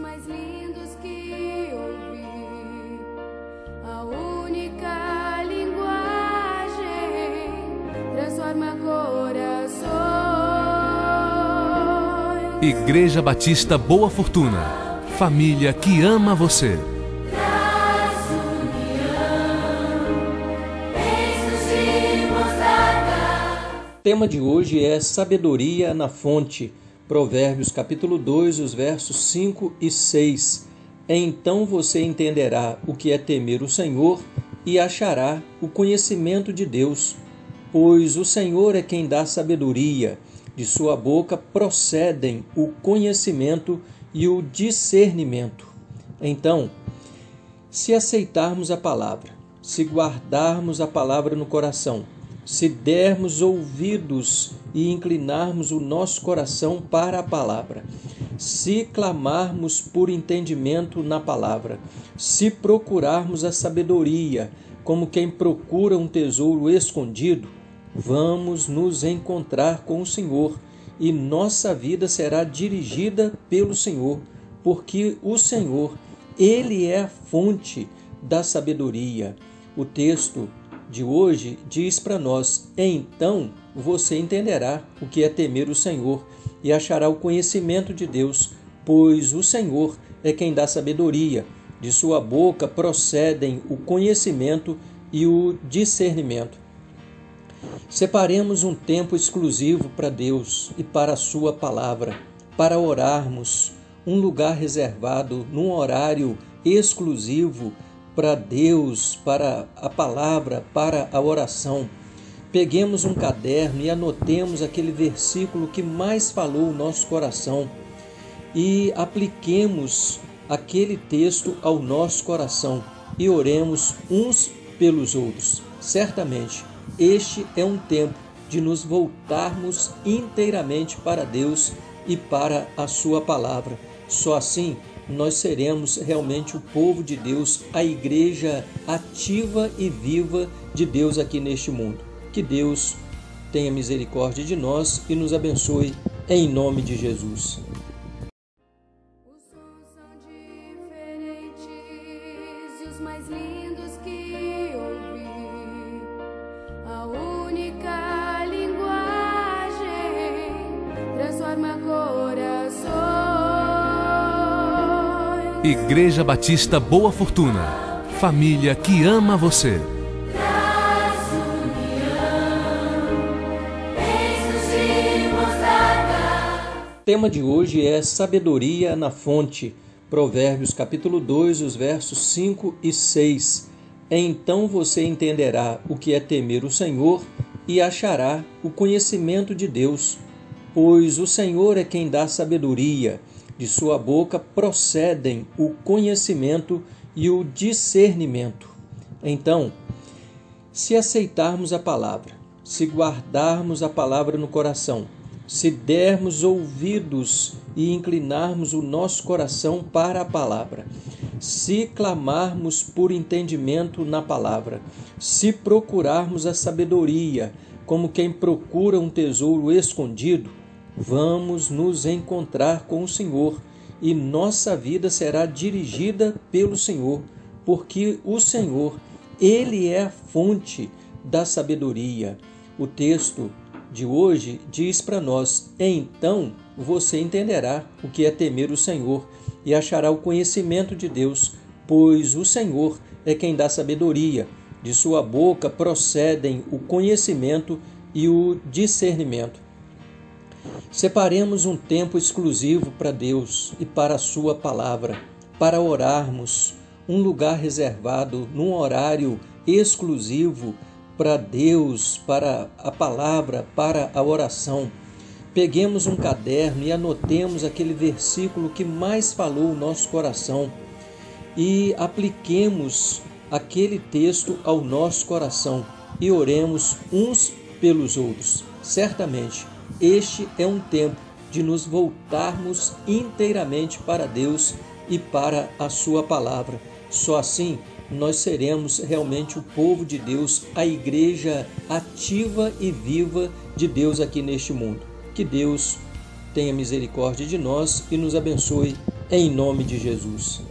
mais lindos que ouvi, a única linguagem transforma corações. Igreja Batista Boa Fortuna, família que ama você. O tema de hoje é sabedoria na fonte. Provérbios capítulo 2, os versos 5 e 6. Então você entenderá o que é temer o Senhor e achará o conhecimento de Deus, pois o Senhor é quem dá sabedoria, de sua boca procedem o conhecimento e o discernimento. Então, se aceitarmos a palavra, se guardarmos a palavra no coração, se dermos ouvidos e inclinarmos o nosso coração para a palavra, se clamarmos por entendimento na palavra, se procurarmos a sabedoria como quem procura um tesouro escondido, vamos nos encontrar com o Senhor e nossa vida será dirigida pelo Senhor, porque o Senhor, ele é a fonte da sabedoria. O texto de hoje diz para nós: então você entenderá o que é temer o Senhor e achará o conhecimento de Deus, pois o Senhor é quem dá sabedoria. De sua boca procedem o conhecimento e o discernimento. Separemos um tempo exclusivo para Deus e para a Sua palavra, para orarmos, um lugar reservado num horário exclusivo para Deus, para a palavra, para a oração. Peguemos um caderno e anotemos aquele versículo que mais falou o nosso coração e apliquemos aquele texto ao nosso coração e oremos uns pelos outros. Certamente, este é um tempo de nos voltarmos inteiramente para Deus e para a Sua palavra. Só assim nós seremos realmente o povo de Deus, a igreja ativa e viva de Deus aqui neste mundo. Que Deus tenha misericórdia de nós e nos abençoe em nome de Jesus. Mais lindos que. Igreja Batista Boa Fortuna, família que ama você. O tema de hoje é sabedoria na fonte. Provérbios capítulo 2, os versos 5 e 6. Então você entenderá o que é temer o Senhor e achará o conhecimento de Deus, pois o Senhor é quem dá sabedoria, de sua boca procedem o conhecimento e o discernimento. Então, se aceitarmos a palavra, se guardarmos a palavra no coração, se dermos ouvidos e inclinarmos o nosso coração para a palavra, se clamarmos por entendimento na palavra, se procurarmos a sabedoria como quem procura um tesouro escondido, vamos nos encontrar com o Senhor e nossa vida será dirigida pelo Senhor, porque o Senhor, ele é a fonte da sabedoria. O texto de hoje diz para nós: então você entenderá o que é temer o Senhor e achará o conhecimento de Deus, pois o Senhor é quem dá sabedoria. De sua boca procedem o conhecimento e o discernimento. Separemos um tempo exclusivo para Deus e para a Sua palavra, para orarmos, um lugar reservado num horário exclusivo para Deus, para a palavra, para a oração. Peguemos um caderno e anotemos aquele versículo que mais falou o nosso coração e apliquemos aquele texto ao nosso coração e oremos uns pelos outros. Certamente, este é um tempo de nos voltarmos inteiramente para Deus e para a Sua palavra. Só assim nós seremos realmente o povo de Deus, a igreja ativa e viva de Deus aqui neste mundo. Que Deus tenha misericórdia de nós e nos abençoe em nome de Jesus.